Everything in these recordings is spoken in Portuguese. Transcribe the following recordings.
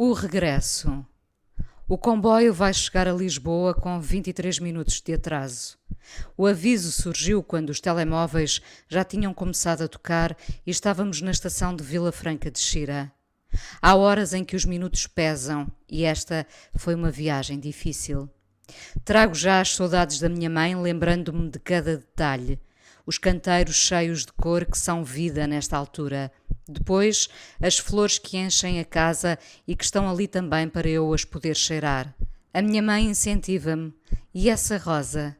O regresso. O comboio vai chegar a Lisboa com 23 minutos de atraso. O aviso surgiu quando os telemóveis já tinham começado a tocar e estávamos na estação de Vila Franca de Xira. Há horas em que os minutos pesam e esta foi uma viagem difícil. Trago já as saudades da minha mãe, lembrando-me de cada detalhe. Os canteiros cheios de cor que são vida nesta altura depois, as flores que enchem a casa e que estão ali também para eu as poder cheirar. A minha mãe incentiva-me. E essa rosa?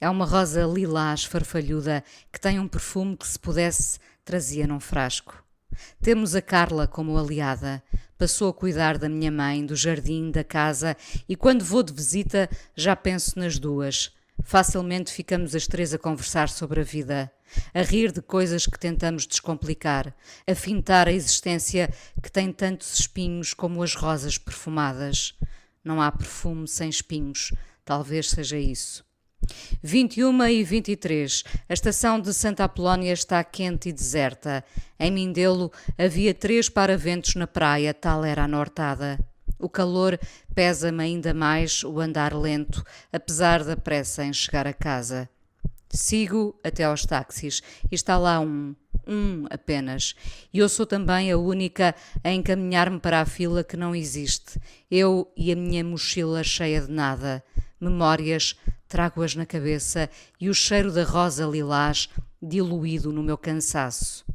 É uma rosa lilás farfalhuda que tem um perfume que, se pudesse, trazia num frasco. Temos a Carla como aliada. Passou a cuidar da minha mãe, do jardim, da casa e quando vou de visita já penso nas duas. Facilmente ficamos as três a conversar sobre a vida a rir de coisas que tentamos descomplicar, a fintar a existência que tem tantos espinhos como as rosas perfumadas. Não há perfume sem espinhos, talvez seja isso. 21 e 23. A estação de Santa Apolónia está quente e deserta. Em Mindelo havia três paraventos na praia, tal era a nortada. O calor pesa-me ainda mais o andar lento, apesar da pressa em chegar a casa. Sigo até aos táxis e está lá um, um apenas. E eu sou também a única a encaminhar-me para a fila que não existe. Eu e a minha mochila cheia de nada. Memórias, trago-as na cabeça e o cheiro da rosa lilás diluído no meu cansaço.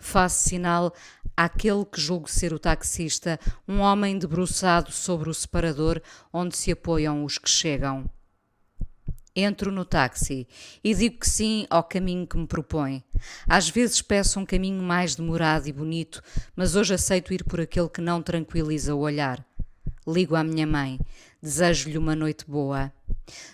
Faço sinal àquele que julgo ser o taxista, um homem debruçado sobre o separador onde se apoiam os que chegam. Entro no táxi e digo que sim ao caminho que me propõe. Às vezes peço um caminho mais demorado e bonito, mas hoje aceito ir por aquele que não tranquiliza o olhar. Ligo à minha mãe, desejo-lhe uma noite boa.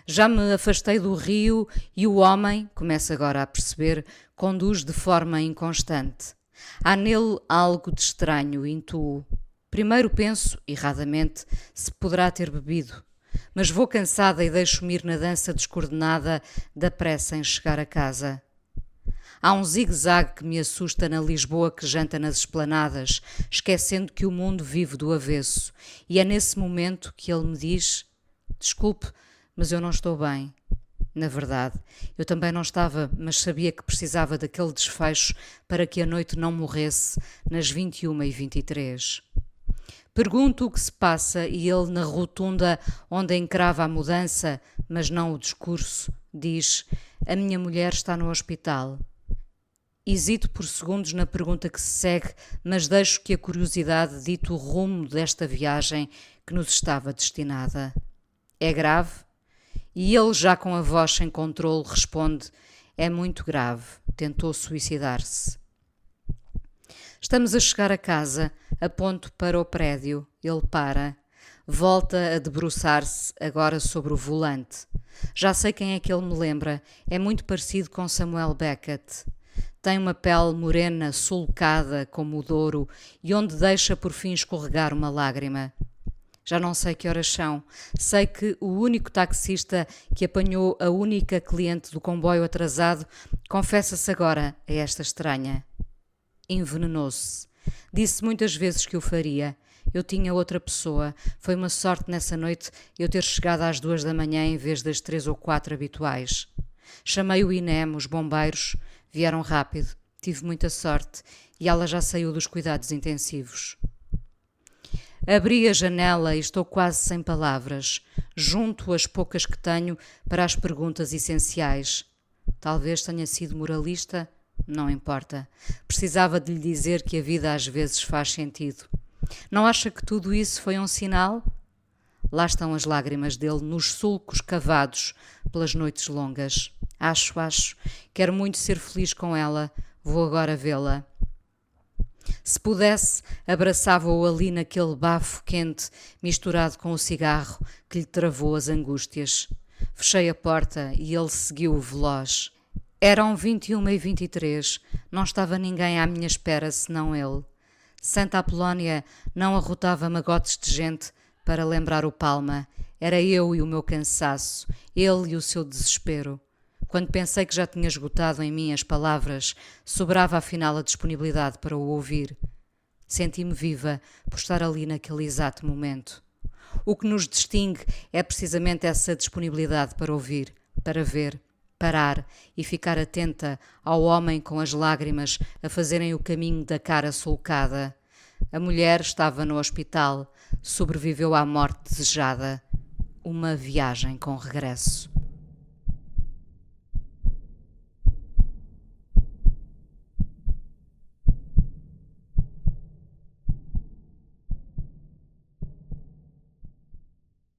Já me afastei do rio e o homem, começa agora a perceber, conduz de forma inconstante. Há nele algo de estranho, intuo. Primeiro penso, erradamente, se poderá ter bebido mas vou cansada e deixo-me ir na dança descoordenada da pressa em chegar a casa. Há um zigue-zague que me assusta na Lisboa que janta nas esplanadas, esquecendo que o mundo vive do avesso, e é nesse momento que ele me diz: Desculpe, mas eu não estou bem. Na verdade, eu também não estava, mas sabia que precisava daquele desfecho para que a noite não morresse nas 21 e 23. Pergunto o que se passa e ele, na rotunda onde encrava a mudança, mas não o discurso, diz: A minha mulher está no hospital. Hesito por segundos na pergunta que se segue, mas deixo que a curiosidade dite o rumo desta viagem que nos estava destinada. É grave? E ele, já com a voz sem controle, responde: É muito grave. Tentou suicidar-se. Estamos a chegar a casa, aponto para o prédio. Ele para. Volta a debruçar-se, agora sobre o volante. Já sei quem é que ele me lembra. É muito parecido com Samuel Beckett. Tem uma pele morena, sulcada como o Douro, e onde deixa por fim escorregar uma lágrima. Já não sei que horas são. Sei que o único taxista que apanhou a única cliente do comboio atrasado confessa-se agora a esta estranha envenenou-se. Disse muitas vezes que o faria. Eu tinha outra pessoa. Foi uma sorte nessa noite eu ter chegado às duas da manhã em vez das três ou quatro habituais. Chamei o INEM, os bombeiros. Vieram rápido. Tive muita sorte e ela já saiu dos cuidados intensivos. Abri a janela e estou quase sem palavras. Junto as poucas que tenho para as perguntas essenciais. Talvez tenha sido moralista não importa. Precisava de lhe dizer que a vida às vezes faz sentido. Não acha que tudo isso foi um sinal? Lá estão as lágrimas dele nos sulcos cavados pelas noites longas. Acho, acho. Quero muito ser feliz com ela. Vou agora vê-la. Se pudesse, abraçava-o ali naquele bafo quente misturado com o cigarro que lhe travou as angústias. Fechei a porta e ele seguiu veloz. Eram 21 e 23, não estava ninguém à minha espera senão ele. Santa Apolónia não arrotava magotes de gente para lembrar o Palma. Era eu e o meu cansaço, ele e o seu desespero. Quando pensei que já tinha esgotado em mim as palavras, sobrava afinal a disponibilidade para o ouvir. Senti-me viva por estar ali naquele exato momento. O que nos distingue é precisamente essa disponibilidade para ouvir, para ver, parar e ficar atenta ao homem com as lágrimas a fazerem o caminho da cara sulcada. A mulher estava no hospital, sobreviveu à morte desejada. Uma viagem com regresso.